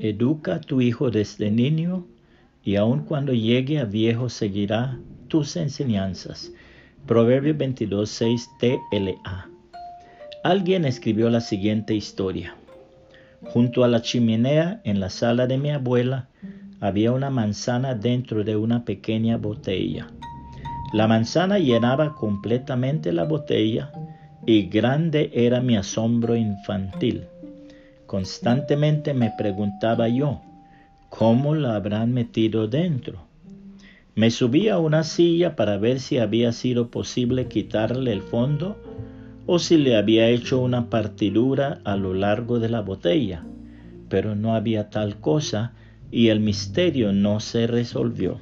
Educa a tu hijo desde niño y aun cuando llegue a viejo seguirá tus enseñanzas. Proverbio 22, 6 TLA. Alguien escribió la siguiente historia. Junto a la chimenea en la sala de mi abuela había una manzana dentro de una pequeña botella. La manzana llenaba completamente la botella y grande era mi asombro infantil. Constantemente me preguntaba yo, ¿cómo la habrán metido dentro? Me subí a una silla para ver si había sido posible quitarle el fondo o si le había hecho una partidura a lo largo de la botella, pero no había tal cosa y el misterio no se resolvió.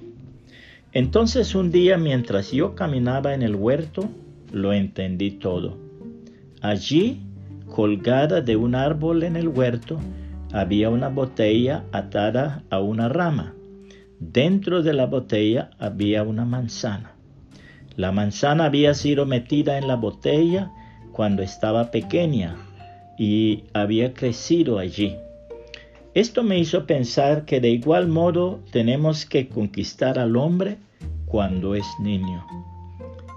Entonces un día mientras yo caminaba en el huerto, lo entendí todo. Allí, colgada de un árbol en el huerto, había una botella atada a una rama. Dentro de la botella había una manzana. La manzana había sido metida en la botella cuando estaba pequeña y había crecido allí. Esto me hizo pensar que de igual modo tenemos que conquistar al hombre cuando es niño.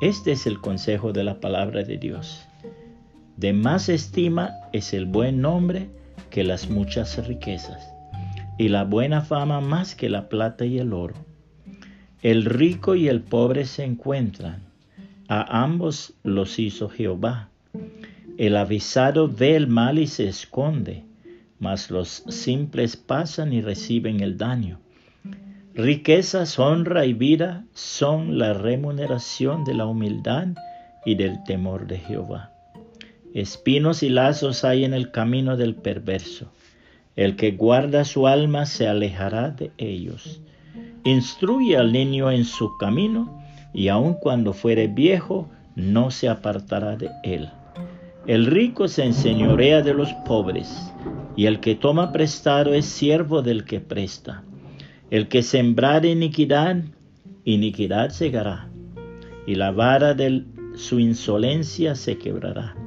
Este es el consejo de la palabra de Dios. De más estima es el buen nombre que las muchas riquezas y la buena fama más que la plata y el oro. El rico y el pobre se encuentran, a ambos los hizo Jehová. El avisado ve el mal y se esconde, mas los simples pasan y reciben el daño. Riquezas, honra y vida son la remuneración de la humildad y del temor de Jehová. Espinos y lazos hay en el camino del perverso el que guarda su alma se alejará de ellos. Instruye al niño en su camino, y aun cuando fuere viejo, no se apartará de él. El rico se enseñorea de los pobres, y el que toma prestado es siervo del que presta. El que sembrar iniquidad, iniquidad segará, y la vara de su insolencia se quebrará.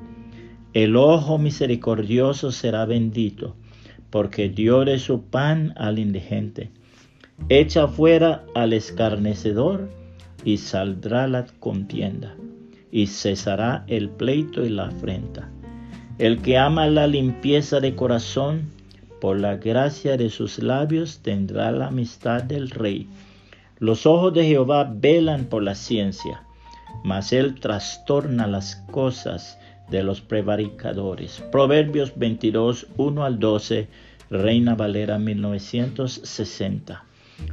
El ojo misericordioso será bendito porque dio de su pan al indigente. Echa fuera al escarnecedor y saldrá la contienda, y cesará el pleito y la afrenta. El que ama la limpieza de corazón, por la gracia de sus labios tendrá la amistad del rey. Los ojos de Jehová velan por la ciencia, mas él trastorna las cosas de los prevaricadores. Proverbios 22, 1 al 12, Reina Valera 1960.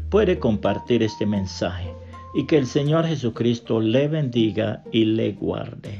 Puede compartir este mensaje y que el Señor Jesucristo le bendiga y le guarde.